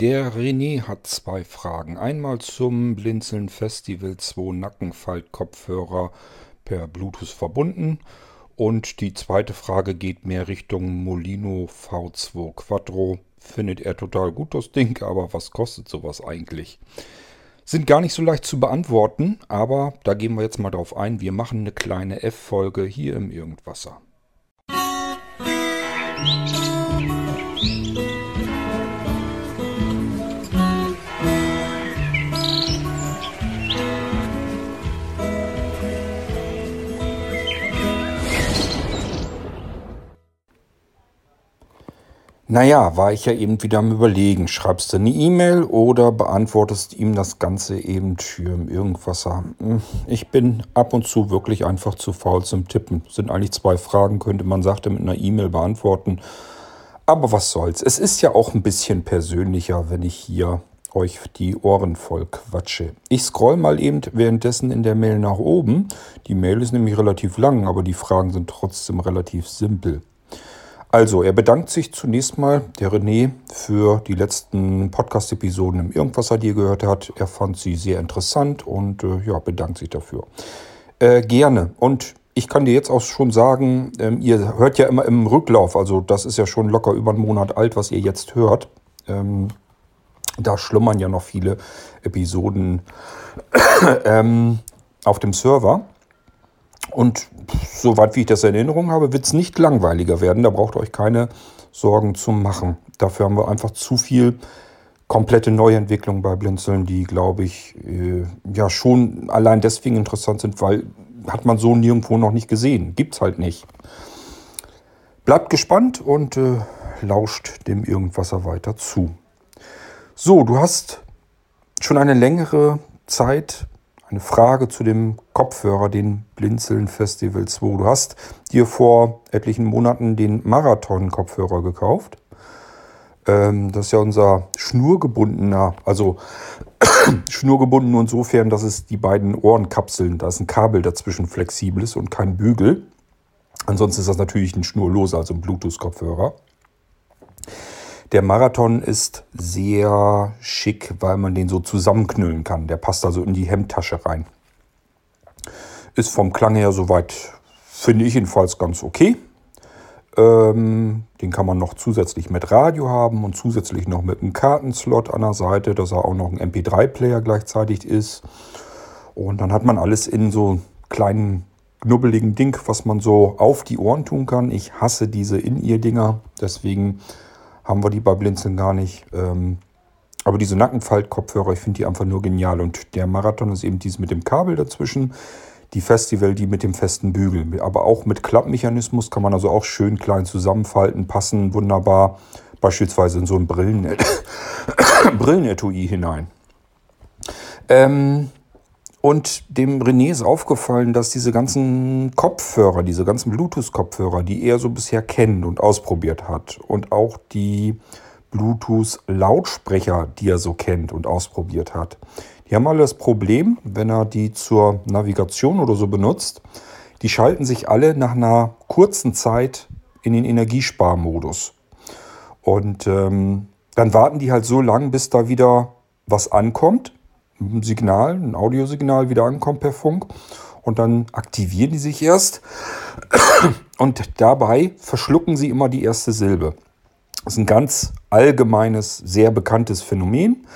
Der René hat zwei Fragen. Einmal zum Blinzeln Festival 2 Nackenfalt-Kopfhörer per Bluetooth verbunden. Und die zweite Frage geht mehr Richtung Molino V2 Quattro. Findet er total gut das Ding, aber was kostet sowas eigentlich? Sind gar nicht so leicht zu beantworten, aber da gehen wir jetzt mal drauf ein. Wir machen eine kleine F-Folge hier im Irgendwasser. Musik Naja, war ich ja eben wieder am Überlegen. Schreibst du eine E-Mail oder beantwortest ihm das Ganze eben für irgendwas? Hm, ich bin ab und zu wirklich einfach zu faul zum Tippen. Sind eigentlich zwei Fragen, könnte man sagte mit einer E-Mail beantworten. Aber was soll's. Es ist ja auch ein bisschen persönlicher, wenn ich hier euch die Ohren voll quatsche. Ich scroll mal eben währenddessen in der Mail nach oben. Die Mail ist nämlich relativ lang, aber die Fragen sind trotzdem relativ simpel. Also, er bedankt sich zunächst mal, der René, für die letzten Podcast-Episoden im Irgendwas, die er gehört hat. Er fand sie sehr interessant und äh, ja, bedankt sich dafür. Äh, gerne. Und ich kann dir jetzt auch schon sagen, ähm, ihr hört ja immer im Rücklauf, also das ist ja schon locker über einen Monat alt, was ihr jetzt hört. Ähm, da schlummern ja noch viele Episoden ähm, auf dem Server. Und soweit wie ich das in Erinnerung habe, wird es nicht langweiliger werden. Da braucht ihr euch keine Sorgen zu machen. Dafür haben wir einfach zu viel komplette Neuentwicklung bei Blinzeln, die, glaube ich, äh, ja schon allein deswegen interessant sind, weil hat man so nirgendwo noch nicht gesehen. Gibt es halt nicht. Bleibt gespannt und äh, lauscht dem Irgendwasser weiter zu. So, du hast schon eine längere Zeit eine Frage zu dem Kopfhörer, den Blinzeln Festival 2. Du hast dir vor etlichen Monaten den Marathon-Kopfhörer gekauft. Ähm, das ist ja unser schnurgebundener, also schnurgebunden nur insofern, dass es die beiden Ohrenkapseln, da ist ein Kabel dazwischen flexibel ist und kein Bügel. Ansonsten ist das natürlich ein schnurloser, also ein Bluetooth-Kopfhörer. Der Marathon ist sehr schick, weil man den so zusammenknüllen kann. Der passt also in die Hemdtasche rein. Ist vom Klang her soweit, finde ich jedenfalls ganz okay. Ähm, den kann man noch zusätzlich mit Radio haben und zusätzlich noch mit einem Kartenslot an der Seite, dass er auch noch ein MP3-Player gleichzeitig ist. Und dann hat man alles in so kleinen knubbeligen Ding, was man so auf die Ohren tun kann. Ich hasse diese In-Ear-Dinger, deswegen haben wir die bei Blinzeln gar nicht. Ähm, aber diese Nackenfalt-Kopfhörer, ich finde die einfach nur genial. Und der Marathon ist eben dies mit dem Kabel dazwischen. Die Festival, die mit dem festen Bügel. Aber auch mit Klappmechanismus kann man also auch schön klein zusammenfalten, passen wunderbar. Beispielsweise in so ein Brillen Brillenetui hinein. Ähm, und dem René ist aufgefallen, dass diese ganzen Kopfhörer, diese ganzen Bluetooth-Kopfhörer, die er so bisher kennt und ausprobiert hat, und auch die Bluetooth-Lautsprecher, die er so kennt und ausprobiert hat, die haben alle das Problem, wenn er die zur Navigation oder so benutzt, die schalten sich alle nach einer kurzen Zeit in den Energiesparmodus. Und ähm, dann warten die halt so lang, bis da wieder was ankommt ein Signal, ein Audiosignal wieder ankommt per Funk. Und dann aktivieren die sich erst. Und dabei verschlucken sie immer die erste Silbe. Das ist ein ganz allgemeines, sehr bekanntes Phänomen.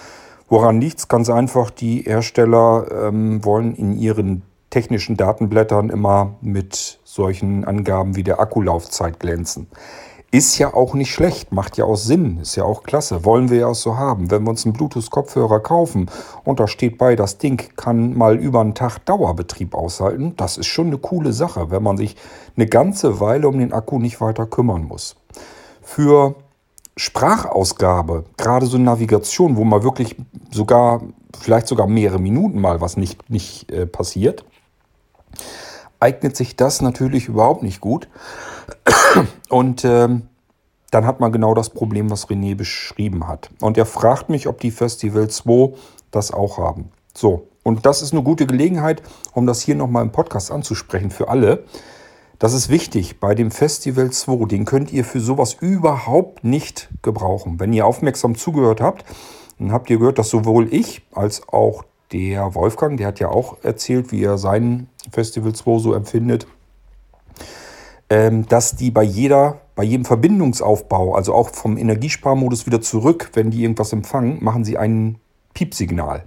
Woran liegt es? Ganz einfach, die Hersteller ähm, wollen in ihren technischen Datenblättern immer mit solchen Angaben wie der Akkulaufzeit glänzen. Ist ja auch nicht schlecht, macht ja auch Sinn, ist ja auch klasse, wollen wir ja auch so haben. Wenn wir uns einen Bluetooth-Kopfhörer kaufen und da steht bei, das Ding kann mal über einen Tag Dauerbetrieb aushalten, das ist schon eine coole Sache, wenn man sich eine ganze Weile um den Akku nicht weiter kümmern muss. Für Sprachausgabe, gerade so Navigation, wo mal wirklich sogar, vielleicht sogar mehrere Minuten mal was nicht, nicht äh, passiert, eignet sich das natürlich überhaupt nicht gut. Und ähm, dann hat man genau das Problem, was René beschrieben hat. Und er fragt mich, ob die Festival 2 das auch haben. So, und das ist eine gute Gelegenheit, um das hier nochmal im Podcast anzusprechen für alle. Das ist wichtig bei dem Festival 2. Den könnt ihr für sowas überhaupt nicht gebrauchen. Wenn ihr aufmerksam zugehört habt, dann habt ihr gehört, dass sowohl ich als auch der Wolfgang, der hat ja auch erzählt, wie er sein Festival 2 so empfindet, dass die bei jeder, bei jedem Verbindungsaufbau, also auch vom Energiesparmodus wieder zurück, wenn die irgendwas empfangen, machen sie ein Piepsignal.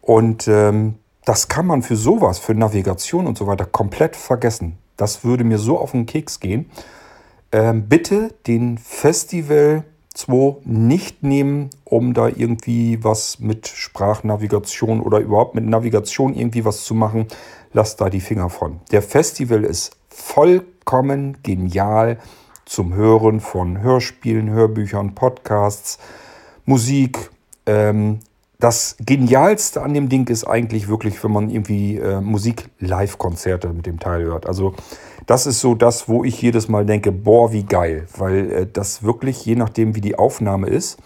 Und ähm, das kann man für sowas, für Navigation und so weiter, komplett vergessen. Das würde mir so auf den Keks gehen. Ähm, bitte den Festival 2 nicht nehmen, um da irgendwie was mit Sprachnavigation oder überhaupt mit Navigation irgendwie was zu machen. Lasst da die Finger von. Der Festival ist vollkommen genial zum Hören von Hörspielen, Hörbüchern, Podcasts, Musik. Ähm, das Genialste an dem Ding ist eigentlich wirklich, wenn man irgendwie äh, Musik-Live-Konzerte mit dem Teil hört. Also das ist so das, wo ich jedes Mal denke, boah, wie geil. Weil äh, das wirklich, je nachdem wie die Aufnahme ist,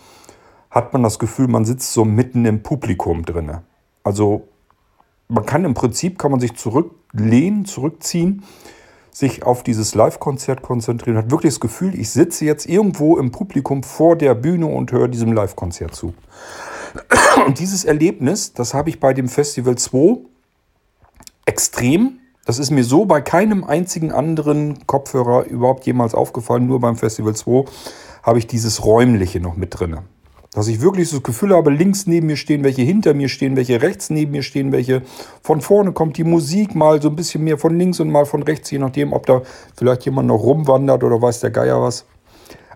hat man das Gefühl, man sitzt so mitten im Publikum drin. Also man kann im Prinzip, kann man sich zurücklehnen, zurückziehen, sich auf dieses Live-Konzert konzentrieren, hat wirklich das Gefühl, ich sitze jetzt irgendwo im Publikum vor der Bühne und höre diesem Live-Konzert zu. Und dieses Erlebnis, das habe ich bei dem Festival 2 extrem. Das ist mir so bei keinem einzigen anderen Kopfhörer überhaupt jemals aufgefallen. Nur beim Festival 2 habe ich dieses Räumliche noch mit drin. Dass ich wirklich so das Gefühl habe, links neben mir stehen welche, hinter mir stehen welche, rechts neben mir stehen welche. Von vorne kommt die Musik mal so ein bisschen mehr von links und mal von rechts, je nachdem, ob da vielleicht jemand noch rumwandert oder weiß der Geier was.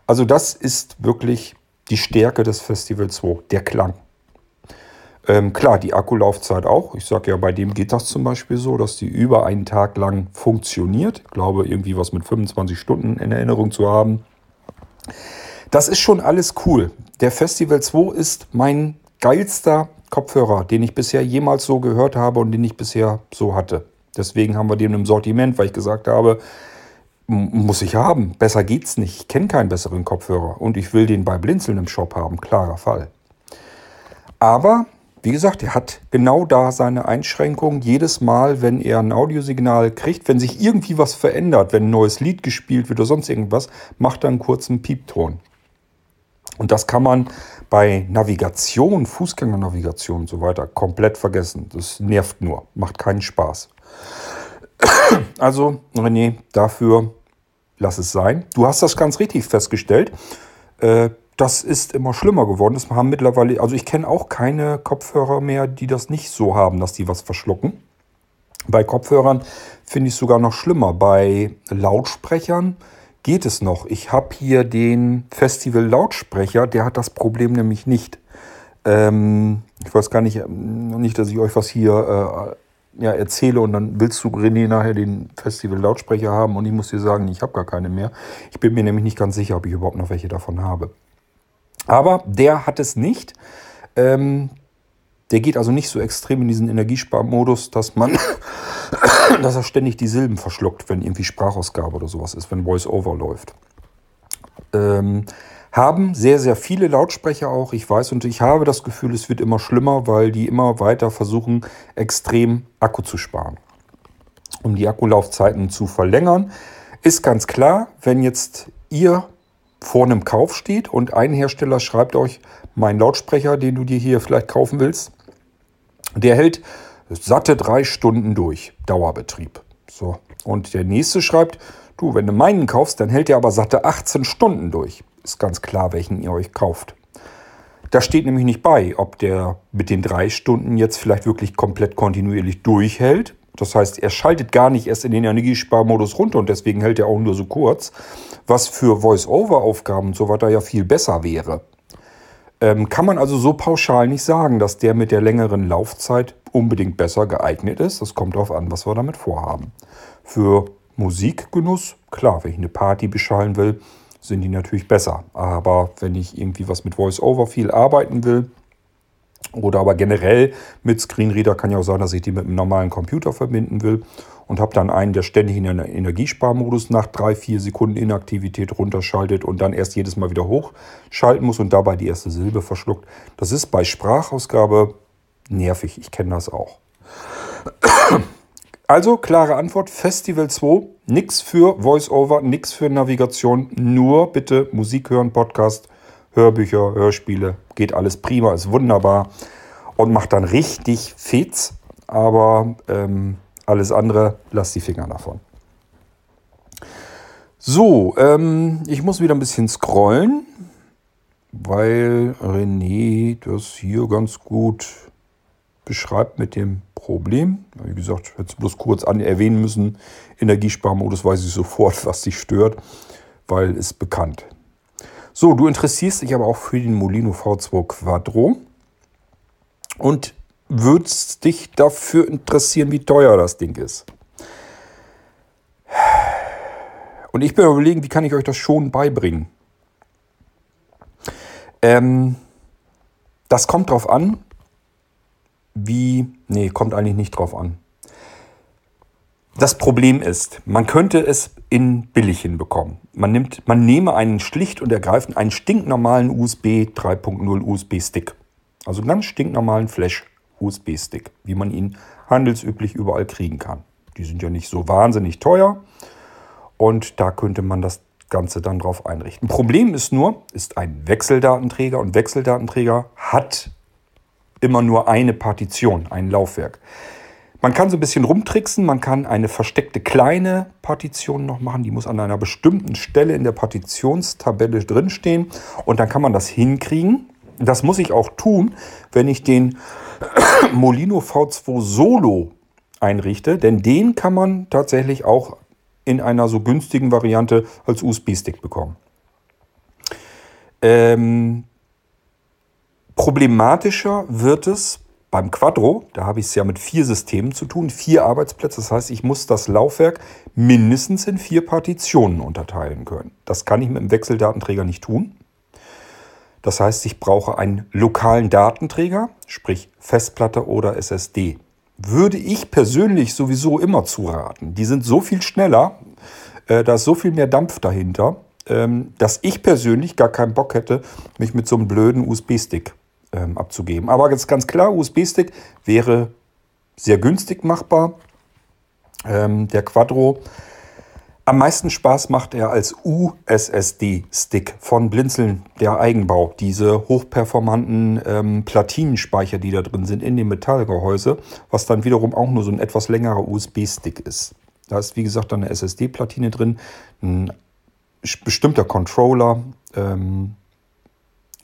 Also das ist wirklich die Stärke des Festival 2, der Klang. Ähm, klar, die Akkulaufzeit auch. Ich sage ja, bei dem geht das zum Beispiel so, dass die über einen Tag lang funktioniert. Ich glaube, irgendwie was mit 25 Stunden in Erinnerung zu haben. Das ist schon alles cool. Der Festival 2 ist mein geilster Kopfhörer, den ich bisher jemals so gehört habe und den ich bisher so hatte. Deswegen haben wir den im Sortiment, weil ich gesagt habe, muss ich haben. Besser geht's nicht. Ich kenne keinen besseren Kopfhörer und ich will den bei Blinzeln im Shop haben. Klarer Fall. Aber wie gesagt, er hat genau da seine Einschränkung. Jedes Mal, wenn er ein Audiosignal kriegt, wenn sich irgendwie was verändert, wenn ein neues Lied gespielt wird oder sonst irgendwas, macht er einen kurzen Piepton. Und das kann man bei Navigation, Fußgängernavigation und so weiter komplett vergessen. Das nervt nur, macht keinen Spaß. Also, René, dafür lass es sein. Du hast das ganz richtig festgestellt. Äh, das ist immer schlimmer geworden. Das haben mittlerweile, also ich kenne auch keine Kopfhörer mehr, die das nicht so haben, dass die was verschlucken. Bei Kopfhörern finde ich es sogar noch schlimmer. Bei Lautsprechern geht es noch. Ich habe hier den Festival Lautsprecher, der hat das Problem nämlich nicht. Ähm, ich weiß gar nicht, nicht, dass ich euch was hier äh, ja, erzähle und dann willst du, René, nachher den Festival Lautsprecher haben und ich muss dir sagen, ich habe gar keine mehr. Ich bin mir nämlich nicht ganz sicher, ob ich überhaupt noch welche davon habe. Aber der hat es nicht. Ähm, der geht also nicht so extrem in diesen Energiesparmodus, dass man, dass er ständig die Silben verschluckt, wenn irgendwie Sprachausgabe oder sowas ist, wenn Voice-Over läuft. Ähm, haben sehr, sehr viele Lautsprecher auch, ich weiß, und ich habe das Gefühl, es wird immer schlimmer, weil die immer weiter versuchen, extrem Akku zu sparen. Um die Akkulaufzeiten zu verlängern, ist ganz klar, wenn jetzt ihr vor einem Kauf steht und ein Hersteller schreibt euch, mein Lautsprecher, den du dir hier vielleicht kaufen willst, der hält satte drei Stunden durch, Dauerbetrieb. So. Und der nächste schreibt, du, wenn du meinen kaufst, dann hält der aber satte 18 Stunden durch. Ist ganz klar, welchen ihr euch kauft. Da steht nämlich nicht bei, ob der mit den drei Stunden jetzt vielleicht wirklich komplett kontinuierlich durchhält das heißt, er schaltet gar nicht erst in den Energiesparmodus runter und deswegen hält er auch nur so kurz, was für Voice-Over-Aufgaben und so weiter ja viel besser wäre. Ähm, kann man also so pauschal nicht sagen, dass der mit der längeren Laufzeit unbedingt besser geeignet ist. Das kommt darauf an, was wir damit vorhaben. Für Musikgenuss, klar, wenn ich eine Party beschallen will, sind die natürlich besser. Aber wenn ich irgendwie was mit Voice-Over viel arbeiten will, oder aber generell mit Screenreader kann ja auch sein, dass ich die mit einem normalen Computer verbinden will und habe dann einen, der ständig in den Energiesparmodus nach drei, vier Sekunden Inaktivität runterschaltet und dann erst jedes Mal wieder hochschalten muss und dabei die erste Silbe verschluckt. Das ist bei Sprachausgabe nervig. Ich kenne das auch. Also klare Antwort, Festival 2, nix für Voice-Over, nix für Navigation, nur bitte Musik hören, Podcast, Hörbücher, Hörspiele, geht alles prima, ist wunderbar und macht dann richtig Fetz, aber ähm, alles andere, lasst die Finger davon. So, ähm, ich muss wieder ein bisschen scrollen, weil René das hier ganz gut beschreibt mit dem Problem. Wie gesagt, jetzt bloß kurz an erwähnen müssen. Energiesparmodus weiß ich sofort, was dich stört, weil ist bekannt. So, du interessierst dich aber auch für den Molino V2 Quattro und würdest dich dafür interessieren, wie teuer das Ding ist. Und ich bin überlegen, wie kann ich euch das schon beibringen? Ähm, das kommt drauf an, wie. Nee, kommt eigentlich nicht drauf an. Das Problem ist, man könnte es in billig hinbekommen. Man, nimmt, man nehme einen schlicht und ergreifend einen stinknormalen USB 3.0 USB-Stick. Also einen ganz stinknormalen Flash-USB-Stick, wie man ihn handelsüblich überall kriegen kann. Die sind ja nicht so wahnsinnig teuer und da könnte man das Ganze dann drauf einrichten. Problem ist nur, ist ein Wechseldatenträger und Wechseldatenträger hat immer nur eine Partition, ein Laufwerk. Man kann so ein bisschen rumtricksen, man kann eine versteckte kleine Partition noch machen, die muss an einer bestimmten Stelle in der Partitionstabelle drinstehen und dann kann man das hinkriegen. Das muss ich auch tun, wenn ich den Molino V2 Solo einrichte, denn den kann man tatsächlich auch in einer so günstigen Variante als USB-Stick bekommen. Ähm, Problematischer wird es beim Quadro, da habe ich es ja mit vier Systemen zu tun, vier Arbeitsplätze. Das heißt, ich muss das Laufwerk mindestens in vier Partitionen unterteilen können. Das kann ich mit dem Wechseldatenträger nicht tun. Das heißt, ich brauche einen lokalen Datenträger, sprich Festplatte oder SSD. Würde ich persönlich sowieso immer zuraten. Die sind so viel schneller, äh, da ist so viel mehr Dampf dahinter, ähm, dass ich persönlich gar keinen Bock hätte, mich mit so einem blöden USB-Stick ähm, abzugeben. Aber jetzt ganz klar, USB-Stick wäre sehr günstig machbar. Ähm, der Quadro. Am meisten Spaß macht er als USSD-Stick von Blinzeln, der Eigenbau. Diese hochperformanten ähm, Platinenspeicher, die da drin sind in dem Metallgehäuse, was dann wiederum auch nur so ein etwas längerer USB-Stick ist. Da ist, wie gesagt, eine SSD-Platine drin, ein bestimmter Controller, ähm,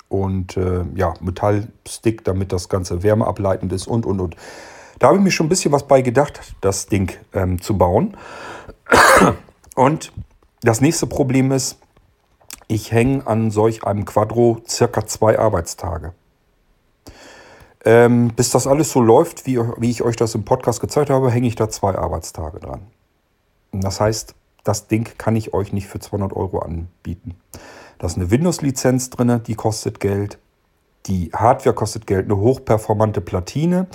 und äh, ja, Metallstick, damit das Ganze wärmeableitend ist und und und. Da habe ich mir schon ein bisschen was bei gedacht, das Ding ähm, zu bauen. Und das nächste Problem ist, ich hänge an solch einem Quadro circa zwei Arbeitstage. Ähm, bis das alles so läuft, wie, wie ich euch das im Podcast gezeigt habe, hänge ich da zwei Arbeitstage dran. Das heißt, das Ding kann ich euch nicht für 200 Euro anbieten. Da ist eine Windows-Lizenz drin, die kostet Geld. Die Hardware kostet Geld, eine hochperformante Platine.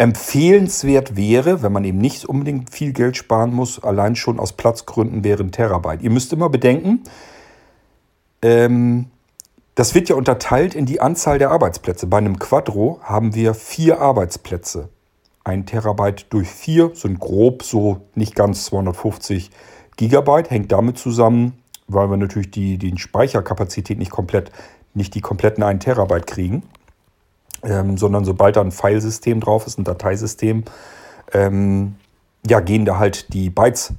Empfehlenswert wäre, wenn man eben nicht unbedingt viel Geld sparen muss, allein schon aus Platzgründen wäre ein Terabyte. Ihr müsst immer bedenken, ähm, das wird ja unterteilt in die Anzahl der Arbeitsplätze. Bei einem Quadro haben wir vier Arbeitsplätze. Ein Terabyte durch vier sind grob so nicht ganz 250 Gigabyte, hängt damit zusammen, weil wir natürlich die, die Speicherkapazität nicht komplett, nicht die kompletten 1 Terabyte kriegen, ähm, sondern sobald da ein Filesystem drauf ist, ein Dateisystem, ähm, ja, gehen da halt die Bytes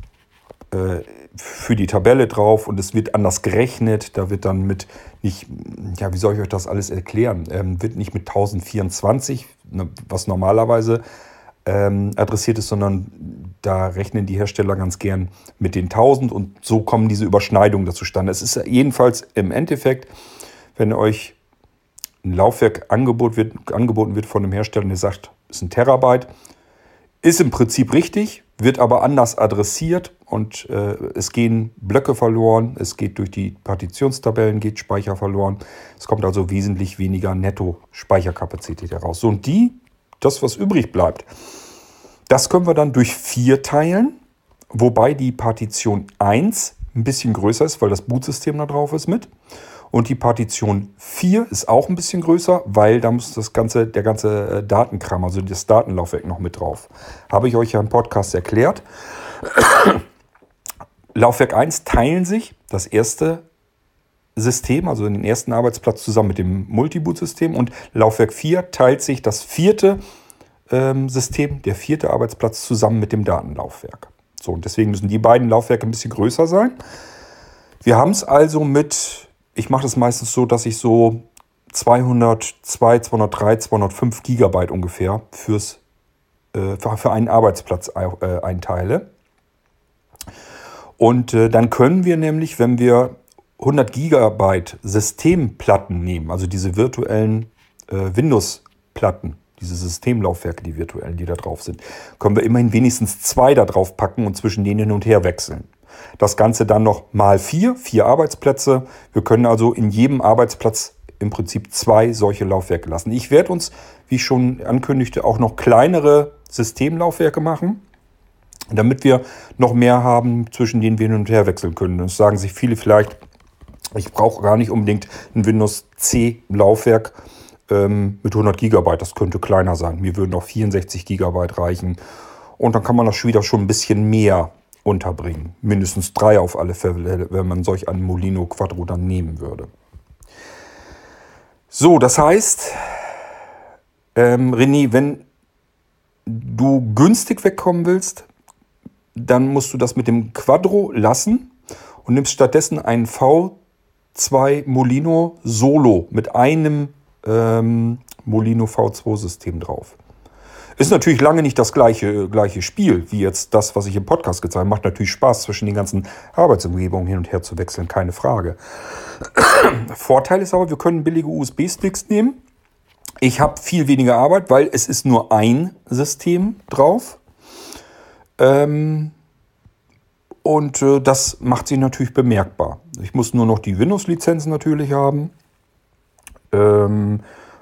äh, für die Tabelle drauf und es wird anders gerechnet. Da wird dann mit nicht, ja, wie soll ich euch das alles erklären? Ähm, wird nicht mit 1024, ne, was normalerweise ähm, adressiert ist, sondern da rechnen die Hersteller ganz gern mit den 1000 und so kommen diese Überschneidungen dazu zustande. Es ist jedenfalls im Endeffekt, wenn euch ein Laufwerk Angebot wird, angeboten wird von einem Hersteller, der sagt, es ist ein Terabyte, ist im Prinzip richtig, wird aber anders adressiert und äh, es gehen Blöcke verloren, es geht durch die Partitionstabellen, geht Speicher verloren. Es kommt also wesentlich weniger Netto-Speicherkapazität heraus. So, und die das, was übrig bleibt, das können wir dann durch 4 teilen, wobei die Partition 1 ein bisschen größer ist, weil das Bootsystem da drauf ist mit. Und die Partition 4 ist auch ein bisschen größer, weil da muss das ganze, der ganze äh, Datenkram, also das Datenlaufwerk noch mit drauf. Habe ich euch ja im Podcast erklärt. Laufwerk 1 teilen sich das erste System, also den ersten Arbeitsplatz zusammen mit dem Multiboot-System und Laufwerk 4 teilt sich das vierte ähm, System, der vierte Arbeitsplatz zusammen mit dem Datenlaufwerk. So, und deswegen müssen die beiden Laufwerke ein bisschen größer sein. Wir haben es also mit, ich mache das meistens so, dass ich so 202, 203, 205 Gigabyte ungefähr fürs, äh, für einen Arbeitsplatz äh, einteile. Und äh, dann können wir nämlich, wenn wir 100 Gigabyte Systemplatten nehmen, also diese virtuellen äh, Windows-Platten, diese Systemlaufwerke, die virtuellen, die da drauf sind, können wir immerhin wenigstens zwei da drauf packen und zwischen denen hin und her wechseln. Das Ganze dann noch mal vier, vier Arbeitsplätze. Wir können also in jedem Arbeitsplatz im Prinzip zwei solche Laufwerke lassen. Ich werde uns, wie ich schon ankündigte, auch noch kleinere Systemlaufwerke machen, damit wir noch mehr haben, zwischen denen wir hin und her wechseln können. Das sagen sich viele vielleicht, ich brauche gar nicht unbedingt ein Windows C Laufwerk ähm, mit 100 GB. Das könnte kleiner sein. Mir würden auch 64 GB reichen. Und dann kann man das wieder schon ein bisschen mehr unterbringen. Mindestens drei auf alle Fälle, wenn man solch einen Molino Quattro dann nehmen würde. So, das heißt, ähm, René, wenn du günstig wegkommen willst, dann musst du das mit dem Quadro lassen und nimmst stattdessen einen V2 Molino Solo mit einem ähm, Molino V2-System drauf. Ist natürlich lange nicht das gleiche, gleiche Spiel wie jetzt das, was ich im Podcast gezeigt habe. Macht natürlich Spaß, zwischen den ganzen Arbeitsumgebungen hin und her zu wechseln, keine Frage. Vorteil ist aber, wir können billige USB-Sticks nehmen. Ich habe viel weniger Arbeit, weil es ist nur ein System drauf. Ähm, und äh, das macht sich natürlich bemerkbar. Ich muss nur noch die Windows-Lizenzen natürlich haben. Ähm,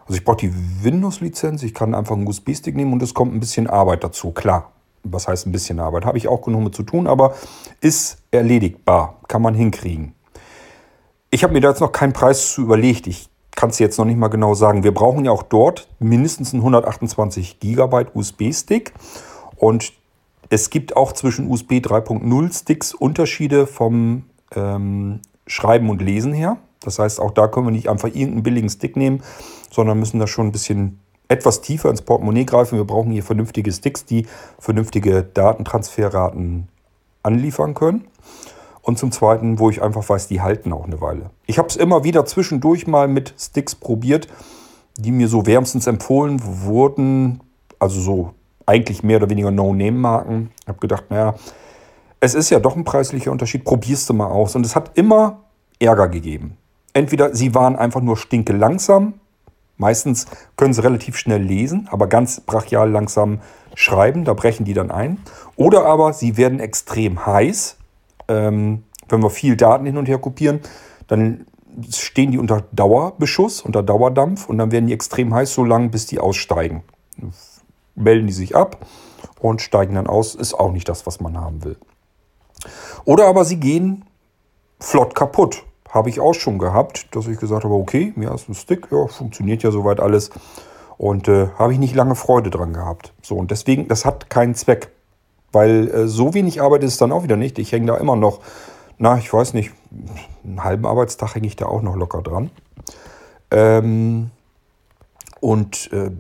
also ich brauche die Windows-Lizenz, ich kann einfach einen USB-Stick nehmen und es kommt ein bisschen Arbeit dazu, klar. Was heißt ein bisschen Arbeit? Habe ich auch genug mit zu tun, aber ist erledigbar, kann man hinkriegen. Ich habe mir da jetzt noch keinen Preis zu überlegt. Ich kann es jetzt noch nicht mal genau sagen. Wir brauchen ja auch dort mindestens einen 128 GB USB-Stick und es gibt auch zwischen USB 3.0 Sticks Unterschiede vom ähm, Schreiben und Lesen her. Das heißt, auch da können wir nicht einfach irgendeinen billigen Stick nehmen, sondern müssen da schon ein bisschen etwas tiefer ins Portemonnaie greifen. Wir brauchen hier vernünftige Sticks, die vernünftige Datentransferraten anliefern können. Und zum Zweiten, wo ich einfach weiß, die halten auch eine Weile. Ich habe es immer wieder zwischendurch mal mit Sticks probiert, die mir so wärmstens empfohlen wurden. Also so eigentlich mehr oder weniger No-Name-Marken. Ich habe gedacht, naja, es ist ja doch ein preislicher Unterschied, probierst du mal aus. Und es hat immer Ärger gegeben. Entweder sie waren einfach nur stinke langsam, meistens können sie relativ schnell lesen, aber ganz brachial langsam schreiben, da brechen die dann ein. Oder aber sie werden extrem heiß. Ähm, wenn wir viel Daten hin und her kopieren, dann stehen die unter Dauerbeschuss, unter Dauerdampf und dann werden die extrem heiß, so lange bis die aussteigen. Melden die sich ab und steigen dann aus, ist auch nicht das, was man haben will. Oder aber sie gehen flott kaputt. Habe ich auch schon gehabt, dass ich gesagt habe, okay, mir ist ein Stick, ja, funktioniert ja soweit alles. Und äh, habe ich nicht lange Freude dran gehabt. So, und deswegen, das hat keinen Zweck. Weil äh, so wenig Arbeit ist es dann auch wieder nicht. Ich hänge da immer noch, na, ich weiß nicht, einen halben Arbeitstag hänge ich da auch noch locker dran. Ähm, und äh,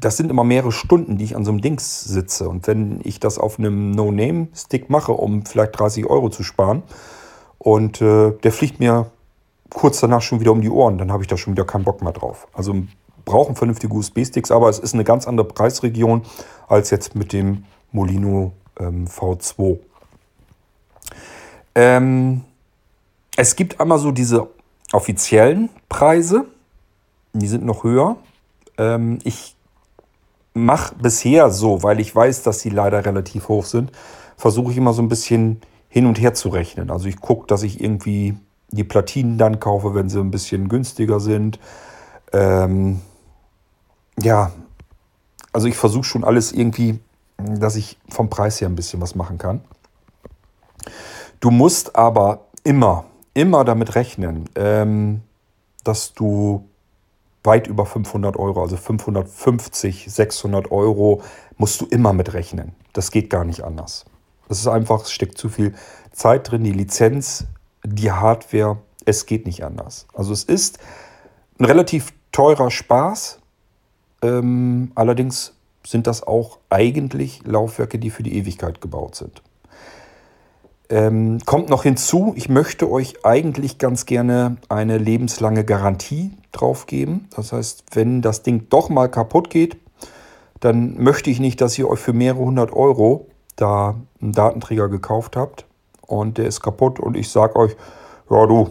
das sind immer mehrere Stunden, die ich an so einem Dings sitze. Und wenn ich das auf einem No-Name-Stick mache, um vielleicht 30 Euro zu sparen, und äh, der fliegt mir kurz danach schon wieder um die Ohren. Dann habe ich da schon wieder keinen Bock mehr drauf. Also brauchen vernünftige USB-Sticks, aber es ist eine ganz andere Preisregion als jetzt mit dem Molino ähm, V2. Ähm, es gibt einmal so diese offiziellen Preise, die sind noch höher. Ähm, ich mache bisher so, weil ich weiß, dass sie leider relativ hoch sind, versuche ich immer so ein bisschen hin und her zu rechnen. Also ich gucke, dass ich irgendwie die Platinen dann kaufe, wenn sie ein bisschen günstiger sind. Ähm, ja, also ich versuche schon alles irgendwie, dass ich vom Preis her ein bisschen was machen kann. Du musst aber immer, immer damit rechnen. Ähm, dass du weit über 500 Euro, also 550, 600 Euro, musst du immer mit rechnen. Das geht gar nicht anders. Das ist einfach, es steckt zu viel Zeit drin, die Lizenz, die Hardware, es geht nicht anders. Also es ist ein relativ teurer Spaß, ähm, allerdings sind das auch eigentlich Laufwerke, die für die Ewigkeit gebaut sind. Ähm, kommt noch hinzu, ich möchte euch eigentlich ganz gerne eine lebenslange Garantie drauf geben. Das heißt, wenn das Ding doch mal kaputt geht, dann möchte ich nicht, dass ihr euch für mehrere hundert Euro da einen Datenträger gekauft habt und der ist kaputt und ich sage euch, ja du,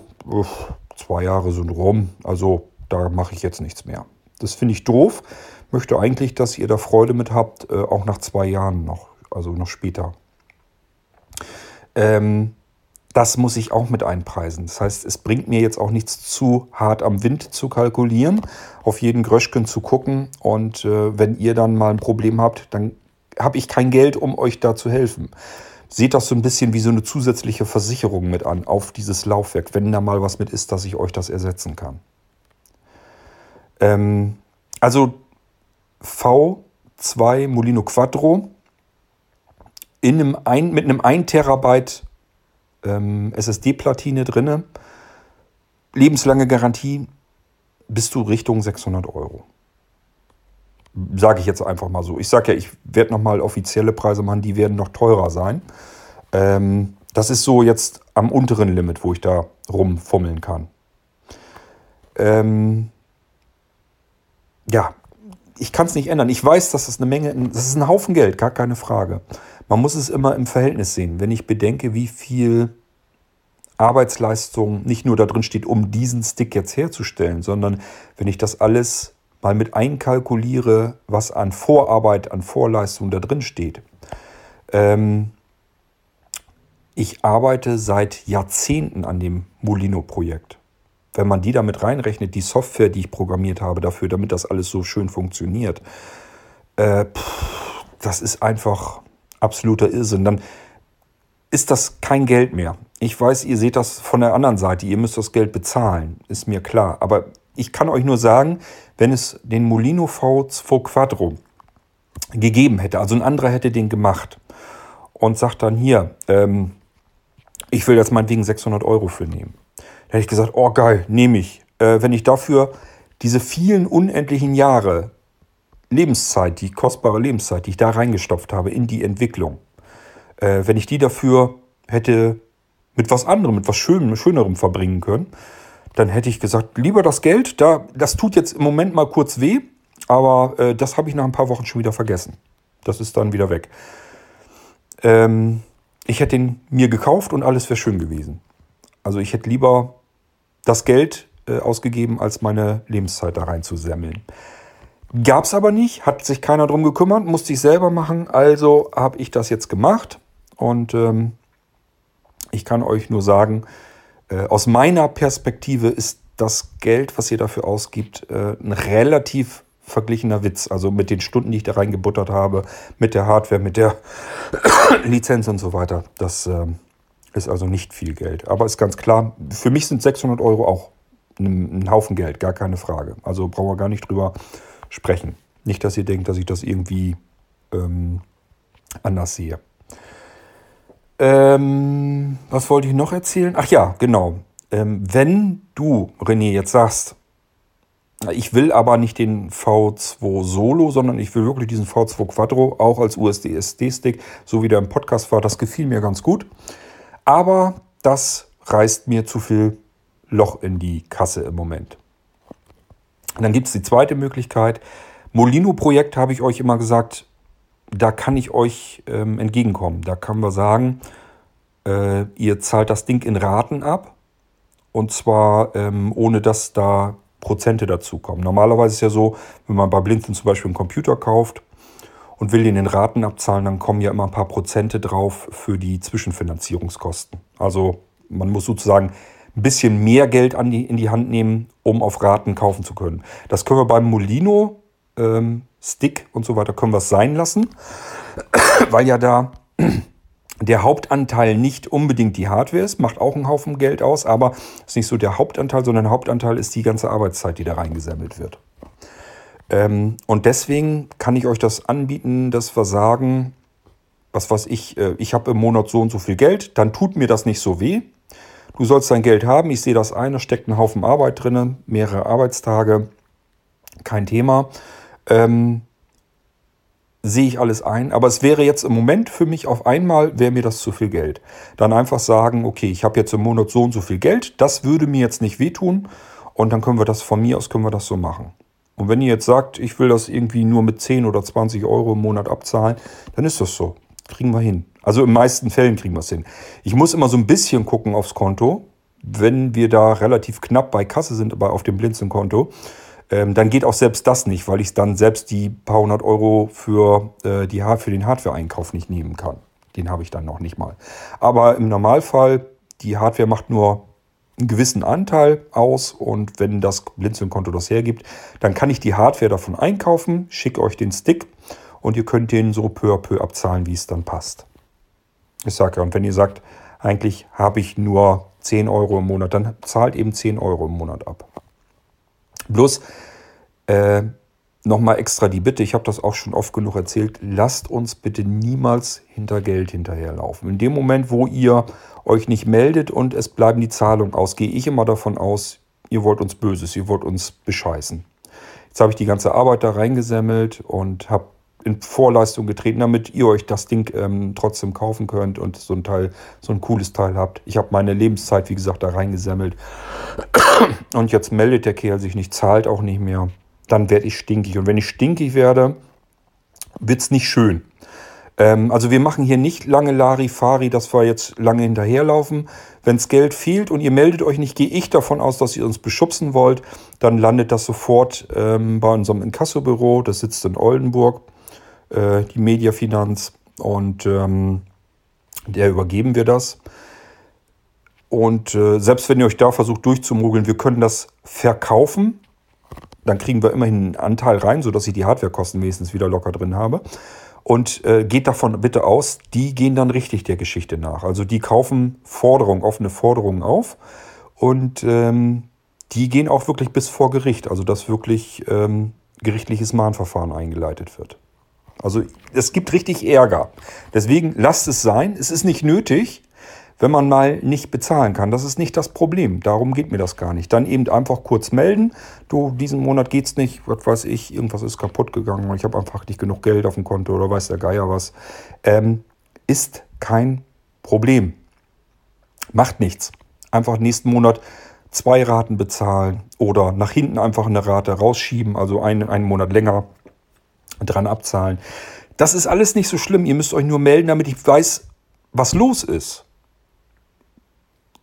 zwei Jahre sind rum, also da mache ich jetzt nichts mehr. Das finde ich doof. Möchte eigentlich, dass ihr da Freude mit habt, äh, auch nach zwei Jahren noch, also noch später. Ähm, das muss ich auch mit einpreisen. Das heißt, es bringt mir jetzt auch nichts zu hart am Wind zu kalkulieren, auf jeden Gröschken zu gucken. Und äh, wenn ihr dann mal ein Problem habt, dann habe ich kein Geld, um euch da zu helfen. Seht das so ein bisschen wie so eine zusätzliche Versicherung mit an auf dieses Laufwerk, wenn da mal was mit ist, dass ich euch das ersetzen kann. Ähm, also V2 Molino Quattro in einem ein, mit einem 1 Terabyte ähm, SSD-Platine drin. Lebenslange Garantie bis zu Richtung 600 Euro. Sage ich jetzt einfach mal so. Ich sage ja, ich werde nochmal offizielle Preise machen, die werden noch teurer sein. Ähm, das ist so jetzt am unteren Limit, wo ich da rumfummeln kann. Ähm, ja, ich kann es nicht ändern. Ich weiß, dass das eine Menge, das ist ein Haufen Geld, gar keine Frage. Man muss es immer im Verhältnis sehen. Wenn ich bedenke, wie viel Arbeitsleistung nicht nur da drin steht, um diesen Stick jetzt herzustellen, sondern wenn ich das alles mal mit einkalkuliere, was an Vorarbeit, an Vorleistung da drin steht. Ähm, ich arbeite seit Jahrzehnten an dem Molino-Projekt. Wenn man die damit reinrechnet, die Software, die ich programmiert habe dafür, damit das alles so schön funktioniert, äh, pff, das ist einfach absoluter Irrsinn. Dann ist das kein Geld mehr. Ich weiß, ihr seht das von der anderen Seite. Ihr müsst das Geld bezahlen, ist mir klar. Aber ich kann euch nur sagen, wenn es den Molino V2 Quattro gegeben hätte, also ein anderer hätte den gemacht und sagt dann hier, ähm, ich will jetzt meinetwegen 600 Euro für nehmen. Da hätte ich gesagt, oh geil, nehme ich. Äh, wenn ich dafür diese vielen unendlichen Jahre Lebenszeit, die kostbare Lebenszeit, die ich da reingestopft habe in die Entwicklung, äh, wenn ich die dafür hätte mit was anderem, mit was Schönem, Schönerem verbringen können, dann hätte ich gesagt, lieber das Geld, da, das tut jetzt im Moment mal kurz weh, aber äh, das habe ich nach ein paar Wochen schon wieder vergessen. Das ist dann wieder weg. Ähm, ich hätte ihn mir gekauft und alles wäre schön gewesen. Also ich hätte lieber das Geld äh, ausgegeben, als meine Lebenszeit da rein zu semmeln. Gab es aber nicht, hat sich keiner drum gekümmert, musste ich selber machen. Also habe ich das jetzt gemacht und ähm, ich kann euch nur sagen, aus meiner Perspektive ist das Geld, was ihr dafür ausgibt, äh, ein relativ verglichener Witz. Also mit den Stunden, die ich da reingebuttert habe, mit der Hardware, mit der Lizenz und so weiter. Das äh, ist also nicht viel Geld. Aber ist ganz klar, für mich sind 600 Euro auch ein, ein Haufen Geld, gar keine Frage. Also brauchen wir gar nicht drüber sprechen. Nicht, dass ihr denkt, dass ich das irgendwie ähm, anders sehe. Ähm, was wollte ich noch erzählen? Ach ja, genau. Ähm, wenn du, René, jetzt sagst, ich will aber nicht den V2 Solo, sondern ich will wirklich diesen V2 Quattro auch als USD-SD-Stick, so wie der im Podcast war. Das gefiel mir ganz gut. Aber das reißt mir zu viel Loch in die Kasse im Moment. Und dann gibt es die zweite Möglichkeit. Molino-Projekt habe ich euch immer gesagt, da kann ich euch ähm, entgegenkommen. Da können wir sagen, äh, ihr zahlt das Ding in Raten ab. Und zwar ähm, ohne dass da Prozente dazukommen. Normalerweise ist es ja so, wenn man bei Blinzeln zum Beispiel einen Computer kauft und will den in Raten abzahlen, dann kommen ja immer ein paar Prozente drauf für die Zwischenfinanzierungskosten. Also man muss sozusagen ein bisschen mehr Geld an die, in die Hand nehmen, um auf Raten kaufen zu können. Das können wir beim Molino ähm, Stick und so weiter können wir es sein lassen, weil ja da der Hauptanteil nicht unbedingt die Hardware ist, macht auch einen Haufen Geld aus, aber ist nicht so der Hauptanteil, sondern der Hauptanteil ist die ganze Arbeitszeit, die da reingesammelt wird. Ähm, und deswegen kann ich euch das anbieten, dass wir sagen, was weiß ich, äh, ich habe im Monat so und so viel Geld, dann tut mir das nicht so weh. Du sollst dein Geld haben, ich sehe das ein, da steckt ein Haufen Arbeit drin, mehrere Arbeitstage, kein Thema. Ähm, sehe ich alles ein. Aber es wäre jetzt im Moment für mich auf einmal, wäre mir das zu viel Geld. Dann einfach sagen, okay, ich habe jetzt im Monat so und so viel Geld, das würde mir jetzt nicht wehtun und dann können wir das von mir aus, können wir das so machen. Und wenn ihr jetzt sagt, ich will das irgendwie nur mit 10 oder 20 Euro im Monat abzahlen, dann ist das so. Kriegen wir hin. Also in meisten Fällen kriegen wir es hin. Ich muss immer so ein bisschen gucken aufs Konto. Wenn wir da relativ knapp bei Kasse sind, aber auf dem Blinzeln-Konto, ähm, dann geht auch selbst das nicht, weil ich dann selbst die paar hundert Euro für, äh, die, für den Hardware-Einkauf nicht nehmen kann. Den habe ich dann noch nicht mal. Aber im Normalfall, die Hardware macht nur einen gewissen Anteil aus und wenn das Blinzeln-Konto das hergibt, dann kann ich die Hardware davon einkaufen, schicke euch den Stick und ihr könnt den so peu à peu abzahlen, wie es dann passt. Ich sage ja, und wenn ihr sagt, eigentlich habe ich nur 10 Euro im Monat, dann zahlt eben 10 Euro im Monat ab. Bloß äh, nochmal extra die Bitte, ich habe das auch schon oft genug erzählt, lasst uns bitte niemals hinter Geld hinterherlaufen. In dem Moment, wo ihr euch nicht meldet und es bleiben die Zahlungen aus, gehe ich immer davon aus, ihr wollt uns Böses, ihr wollt uns bescheißen. Jetzt habe ich die ganze Arbeit da reingesammelt und habe in Vorleistung getreten, damit ihr euch das Ding ähm, trotzdem kaufen könnt und so ein Teil, so ein cooles Teil habt. Ich habe meine Lebenszeit, wie gesagt, da reingesammelt. Und jetzt meldet der Kerl sich nicht, zahlt auch nicht mehr. Dann werde ich stinkig. Und wenn ich stinkig werde, wird es nicht schön. Ähm, also wir machen hier nicht lange Larifari, dass wir jetzt lange hinterherlaufen. Wenn es Geld fehlt und ihr meldet euch nicht, gehe ich davon aus, dass ihr uns beschubsen wollt. Dann landet das sofort ähm, bei unserem Inkassobüro. Das sitzt in Oldenburg äh, die Mediafinanz und ähm, der übergeben wir das. Und äh, selbst wenn ihr euch da versucht durchzumogeln, wir können das verkaufen. Dann kriegen wir immerhin einen Anteil rein, sodass ich die Hardwarekosten wenigstens wieder locker drin habe. Und äh, geht davon bitte aus, die gehen dann richtig der Geschichte nach. Also die kaufen Forderungen, offene Forderungen auf und ähm, die gehen auch wirklich bis vor Gericht, also dass wirklich ähm, gerichtliches Mahnverfahren eingeleitet wird. Also es gibt richtig Ärger. Deswegen lasst es sein. Es ist nicht nötig, wenn man mal nicht bezahlen kann. Das ist nicht das Problem. Darum geht mir das gar nicht. Dann eben einfach kurz melden. Du, diesen Monat geht's nicht. Was weiß ich, irgendwas ist kaputt gegangen. Ich habe einfach nicht genug Geld auf dem Konto oder weiß der Geier was. Ähm, ist kein Problem. Macht nichts. Einfach nächsten Monat zwei Raten bezahlen oder nach hinten einfach eine Rate rausschieben, also einen, einen Monat länger dran abzahlen. Das ist alles nicht so schlimm. Ihr müsst euch nur melden, damit ich weiß, was los ist.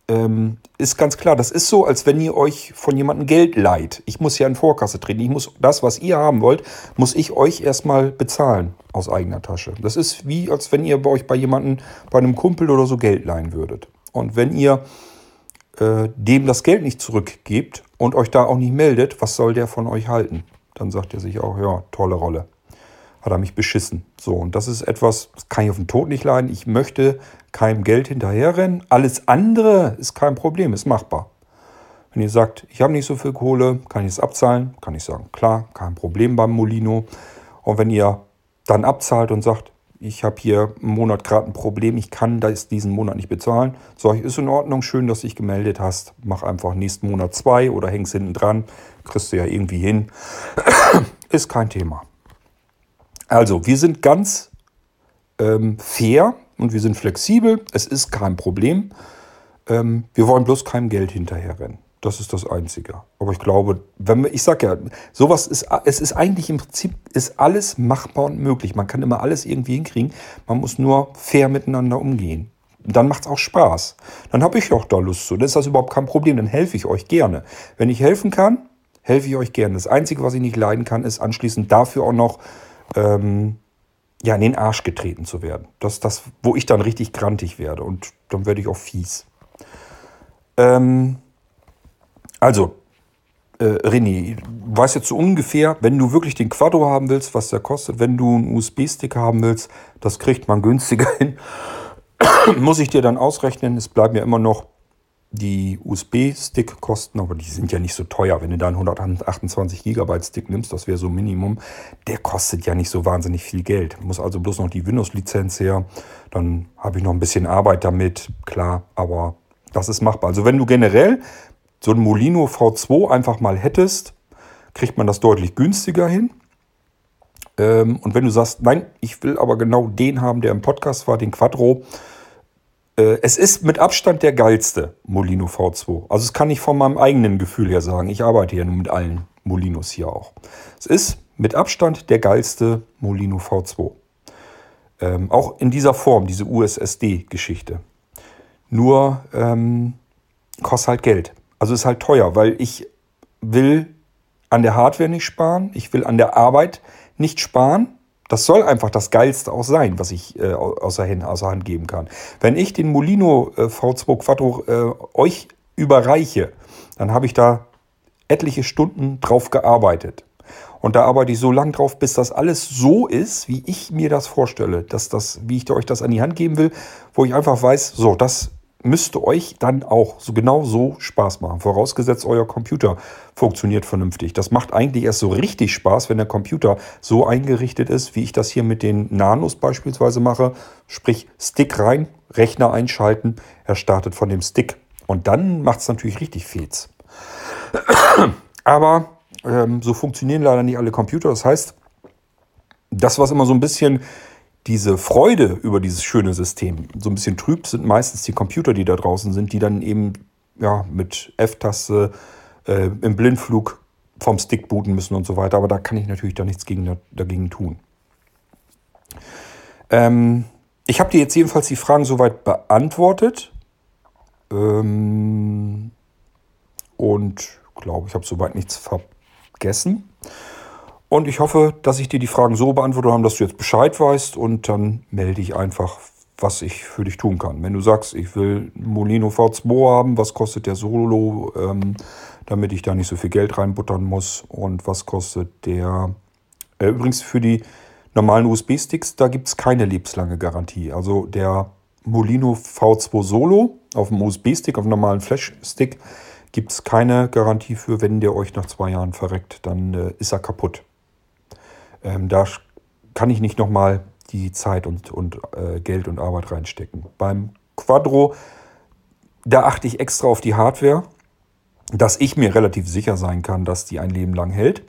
Ähm, ist ganz klar, das ist so, als wenn ihr euch von jemandem Geld leiht. Ich muss ja in Vorkasse treten. Ich muss das, was ihr haben wollt, muss ich euch erstmal bezahlen aus eigener Tasche. Das ist wie, als wenn ihr bei euch bei jemandem, bei einem Kumpel oder so Geld leihen würdet. Und wenn ihr äh, dem das Geld nicht zurückgebt und euch da auch nicht meldet, was soll der von euch halten? Dann sagt er sich auch, ja, tolle Rolle hat er mich beschissen. So, und das ist etwas, das kann ich auf den Tod nicht leiden. Ich möchte keinem Geld hinterherrennen. Alles andere ist kein Problem, ist machbar. Wenn ihr sagt, ich habe nicht so viel Kohle, kann ich es abzahlen, kann ich sagen, klar, kein Problem beim Molino. Und wenn ihr dann abzahlt und sagt, ich habe hier im Monat gerade ein Problem, ich kann das diesen Monat nicht bezahlen, sage ich, ist in Ordnung, schön, dass du dich gemeldet hast. Mach einfach nächsten Monat zwei oder hängst hinten dran, kriegst du ja irgendwie hin. ist kein Thema. Also, wir sind ganz ähm, fair und wir sind flexibel. Es ist kein Problem. Ähm, wir wollen bloß keinem Geld hinterherrennen. Das ist das Einzige. Aber ich glaube, wenn wir, ich sage ja, sowas ist, es ist eigentlich im Prinzip, ist alles machbar und möglich. Man kann immer alles irgendwie hinkriegen. Man muss nur fair miteinander umgehen. Und dann macht es auch Spaß. Dann habe ich auch da Lust zu. Dann ist das überhaupt kein Problem. Dann helfe ich euch gerne. Wenn ich helfen kann, helfe ich euch gerne. Das Einzige, was ich nicht leiden kann, ist anschließend dafür auch noch ähm, ja, in den Arsch getreten zu werden. Das ist das, wo ich dann richtig grantig werde und dann werde ich auch fies. Ähm, also, äh, René, du weißt jetzt so ungefähr, wenn du wirklich den Quadro haben willst, was der kostet, wenn du einen USB-Stick haben willst, das kriegt man günstiger hin. muss ich dir dann ausrechnen. Es bleiben ja immer noch die USB-Stick-Kosten, aber die sind ja nicht so teuer. Wenn du da einen 128 GB Stick nimmst, das wäre so Minimum, der kostet ja nicht so wahnsinnig viel Geld. Muss also bloß noch die Windows-Lizenz her. Dann habe ich noch ein bisschen Arbeit damit, klar, aber das ist machbar. Also wenn du generell so ein Molino V2 einfach mal hättest, kriegt man das deutlich günstiger hin. Ähm, und wenn du sagst, nein, ich will aber genau den haben, der im Podcast war, den Quattro, äh, es ist mit Abstand der geilste Molino V2. Also das kann ich von meinem eigenen Gefühl her sagen. Ich arbeite ja nun mit allen Molinos hier auch. Es ist mit Abstand der geilste Molino V2. Ähm, auch in dieser Form, diese USSD-Geschichte. Nur ähm, kostet halt Geld. Also ist halt teuer, weil ich will an der Hardware nicht sparen, ich will an der Arbeit nicht sparen. Das soll einfach das Geilste auch sein, was ich äh, außer, Hand, außer Hand geben kann. Wenn ich den Molino äh, V2 Quattro äh, euch überreiche, dann habe ich da etliche Stunden drauf gearbeitet. Und da arbeite ich so lange drauf, bis das alles so ist, wie ich mir das vorstelle, dass das, wie ich euch das an die Hand geben will, wo ich einfach weiß, so, das müsste euch dann auch so genau so Spaß machen. Vorausgesetzt, euer Computer funktioniert vernünftig. Das macht eigentlich erst so richtig Spaß, wenn der Computer so eingerichtet ist, wie ich das hier mit den Nanos beispielsweise mache. Sprich, Stick rein, Rechner einschalten, er startet von dem Stick. Und dann macht es natürlich richtig Fets. Aber ähm, so funktionieren leider nicht alle Computer. Das heißt, das, was immer so ein bisschen diese Freude über dieses schöne System so ein bisschen trüb, sind meistens die Computer, die da draußen sind, die dann eben ja, mit F-Taste äh, im Blindflug vom Stick booten müssen und so weiter. Aber da kann ich natürlich da nichts gegen, dagegen tun. Ähm, ich habe dir jetzt jedenfalls die Fragen soweit beantwortet. Ähm, und glaube, ich habe soweit nichts vergessen. Und ich hoffe, dass ich dir die Fragen so beantwortet habe, dass du jetzt Bescheid weißt und dann melde ich einfach, was ich für dich tun kann. Wenn du sagst, ich will Molino V2 haben, was kostet der Solo, ähm, damit ich da nicht so viel Geld reinbuttern muss und was kostet der... Äh, übrigens für die normalen USB-Sticks, da gibt es keine lebenslange Garantie. Also der Molino V2 Solo auf dem USB-Stick, auf dem normalen Flash-Stick, gibt es keine Garantie für, wenn der euch nach zwei Jahren verreckt, dann äh, ist er kaputt. Ähm, da kann ich nicht nochmal die Zeit und, und äh, Geld und Arbeit reinstecken. Beim Quadro, da achte ich extra auf die Hardware, dass ich mir relativ sicher sein kann, dass die ein Leben lang hält.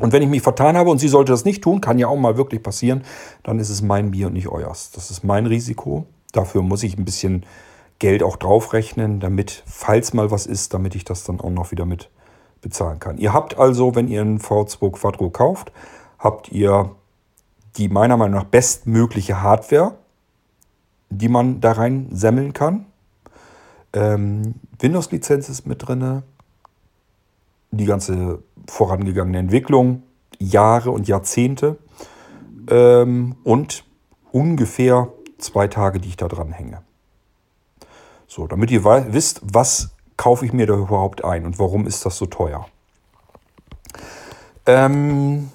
Und wenn ich mich vertan habe und sie sollte das nicht tun, kann ja auch mal wirklich passieren, dann ist es mein Bier und nicht euers. Das ist mein Risiko. Dafür muss ich ein bisschen Geld auch draufrechnen, damit, falls mal was ist, damit ich das dann auch noch wieder mit bezahlen kann. Ihr habt also, wenn ihr einen V2 Quattro kauft, habt ihr die meiner Meinung nach bestmögliche Hardware, die man da rein sammeln kann. Ähm, Windows-Lizenz ist mit drin. Die ganze vorangegangene Entwicklung, Jahre und Jahrzehnte. Ähm, und ungefähr zwei Tage, die ich da dran hänge. So, damit ihr wisst, was kaufe ich mir da überhaupt ein und warum ist das so teuer. Ähm,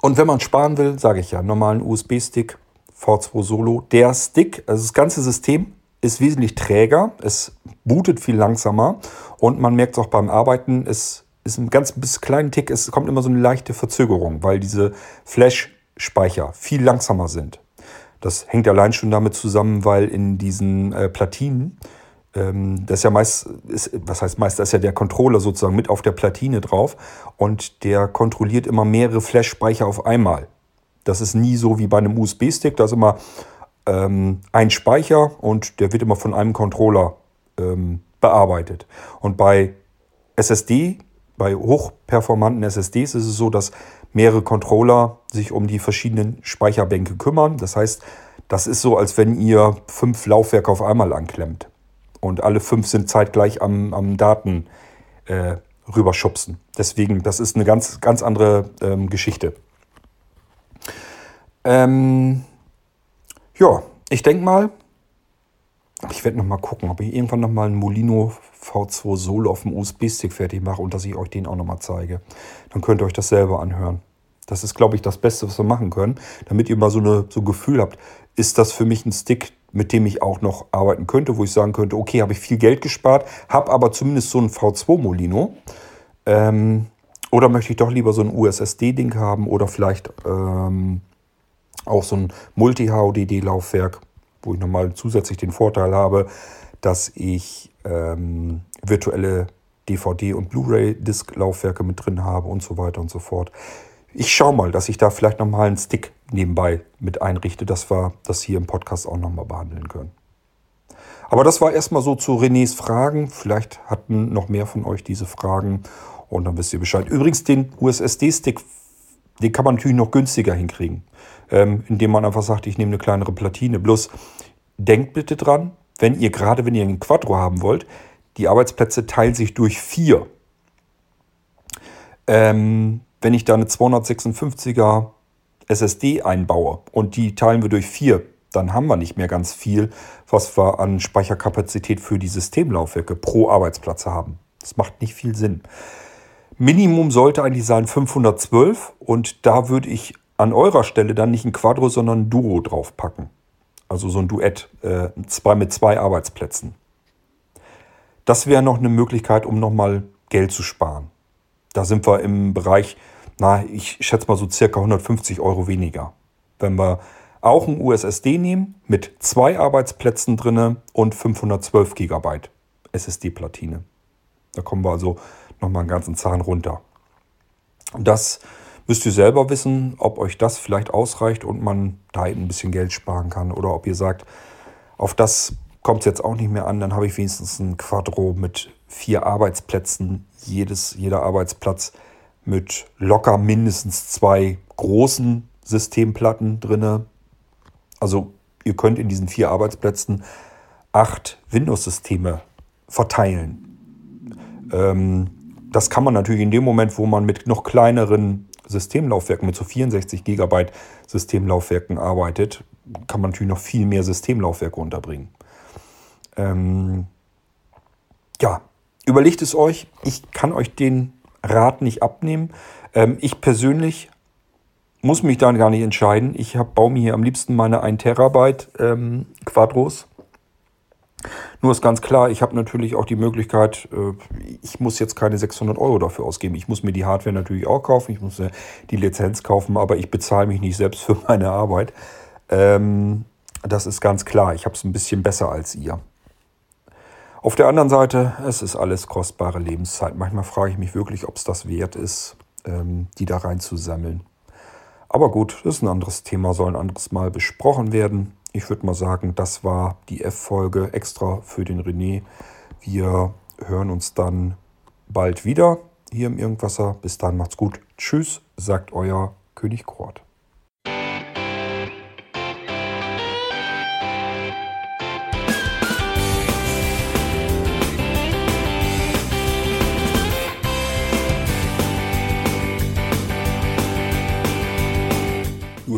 und wenn man sparen will, sage ich ja, normalen USB-Stick, V2 Solo. Der Stick, also das ganze System ist wesentlich träger, es bootet viel langsamer und man merkt es auch beim Arbeiten, es ist ein ganz bisschen kleinen Tick, es kommt immer so eine leichte Verzögerung, weil diese Flash-Speicher viel langsamer sind. Das hängt allein schon damit zusammen, weil in diesen äh, Platinen das ist ja meist, ist, was heißt meist, da ist ja der Controller sozusagen mit auf der Platine drauf und der kontrolliert immer mehrere Flash-Speicher auf einmal. Das ist nie so wie bei einem USB-Stick, da ist immer ähm, ein Speicher und der wird immer von einem Controller ähm, bearbeitet. Und bei SSD, bei hochperformanten SSDs ist es so, dass mehrere Controller sich um die verschiedenen Speicherbänke kümmern. Das heißt, das ist so, als wenn ihr fünf Laufwerke auf einmal anklemmt und alle fünf sind zeitgleich am, am Daten äh, rüberschubsen. Deswegen, das ist eine ganz, ganz andere ähm, Geschichte. Ähm, ja, ich denke mal, ich werde noch mal gucken, ob ich irgendwann noch mal einen Molino V2 Solo auf dem USB-Stick fertig mache und dass ich euch den auch noch mal zeige. Dann könnt ihr euch das selber anhören. Das ist, glaube ich, das Beste, was wir machen können, damit ihr mal so, eine, so ein Gefühl habt, ist das für mich ein Stick, mit dem ich auch noch arbeiten könnte, wo ich sagen könnte, okay, habe ich viel Geld gespart, habe aber zumindest so ein V2 Molino. Ähm, oder möchte ich doch lieber so ein USSD-Ding haben oder vielleicht ähm, auch so ein Multi-HODD-Laufwerk, wo ich nochmal zusätzlich den Vorteil habe, dass ich ähm, virtuelle DVD- und Blu-ray-Disc-Laufwerke mit drin habe und so weiter und so fort. Ich schaue mal, dass ich da vielleicht nochmal einen Stick nebenbei mit einrichte, dass wir das hier im Podcast auch nochmal behandeln können. Aber das war erstmal so zu Renés Fragen. Vielleicht hatten noch mehr von euch diese Fragen und dann wisst ihr Bescheid. Übrigens, den USSD-Stick, den kann man natürlich noch günstiger hinkriegen, ähm, indem man einfach sagt, ich nehme eine kleinere Platine. Bloß denkt bitte dran, wenn ihr gerade, wenn ihr einen Quattro haben wollt, die Arbeitsplätze teilen sich durch vier. Ähm, wenn ich da eine 256er SSD einbaue und die teilen wir durch vier, dann haben wir nicht mehr ganz viel, was wir an Speicherkapazität für die Systemlaufwerke pro Arbeitsplatz haben. Das macht nicht viel Sinn. Minimum sollte eigentlich sein 512 und da würde ich an eurer Stelle dann nicht ein Quadro, sondern ein Duo draufpacken. Also so ein Duett, äh, zwei mit zwei Arbeitsplätzen. Das wäre noch eine Möglichkeit, um nochmal Geld zu sparen. Da sind wir im Bereich, na, ich schätze mal so circa 150 Euro weniger. Wenn wir auch ein USSD nehmen mit zwei Arbeitsplätzen drinne und 512 GB SSD-Platine. Da kommen wir also nochmal einen ganzen Zahn runter. Das müsst ihr selber wissen, ob euch das vielleicht ausreicht und man da ein bisschen Geld sparen kann oder ob ihr sagt, auf das kommt es jetzt auch nicht mehr an, dann habe ich wenigstens ein Quadro mit vier Arbeitsplätzen, jedes, jeder Arbeitsplatz mit locker mindestens zwei großen Systemplatten drin. Also ihr könnt in diesen vier Arbeitsplätzen acht Windows-Systeme verteilen. Ähm, das kann man natürlich in dem Moment, wo man mit noch kleineren Systemlaufwerken, mit so 64 GB Systemlaufwerken arbeitet, kann man natürlich noch viel mehr Systemlaufwerke unterbringen. Ähm, ja, überlegt es euch. Ich kann euch den Rat nicht abnehmen. Ähm, ich persönlich muss mich da gar nicht entscheiden. Ich hab, baue mir hier am liebsten meine 1 Terabyte ähm, Quadros. Nur ist ganz klar, ich habe natürlich auch die Möglichkeit, äh, ich muss jetzt keine 600 Euro dafür ausgeben. Ich muss mir die Hardware natürlich auch kaufen, ich muss die Lizenz kaufen, aber ich bezahle mich nicht selbst für meine Arbeit. Ähm, das ist ganz klar. Ich habe es ein bisschen besser als ihr. Auf der anderen Seite, es ist alles kostbare Lebenszeit. Manchmal frage ich mich wirklich, ob es das wert ist, ähm, die da reinzusammeln. Aber gut, das ist ein anderes Thema, soll ein anderes Mal besprochen werden. Ich würde mal sagen, das war die F-Folge extra für den René. Wir hören uns dann bald wieder hier im Irgendwasser. Bis dann, macht's gut. Tschüss, sagt euer König Kort.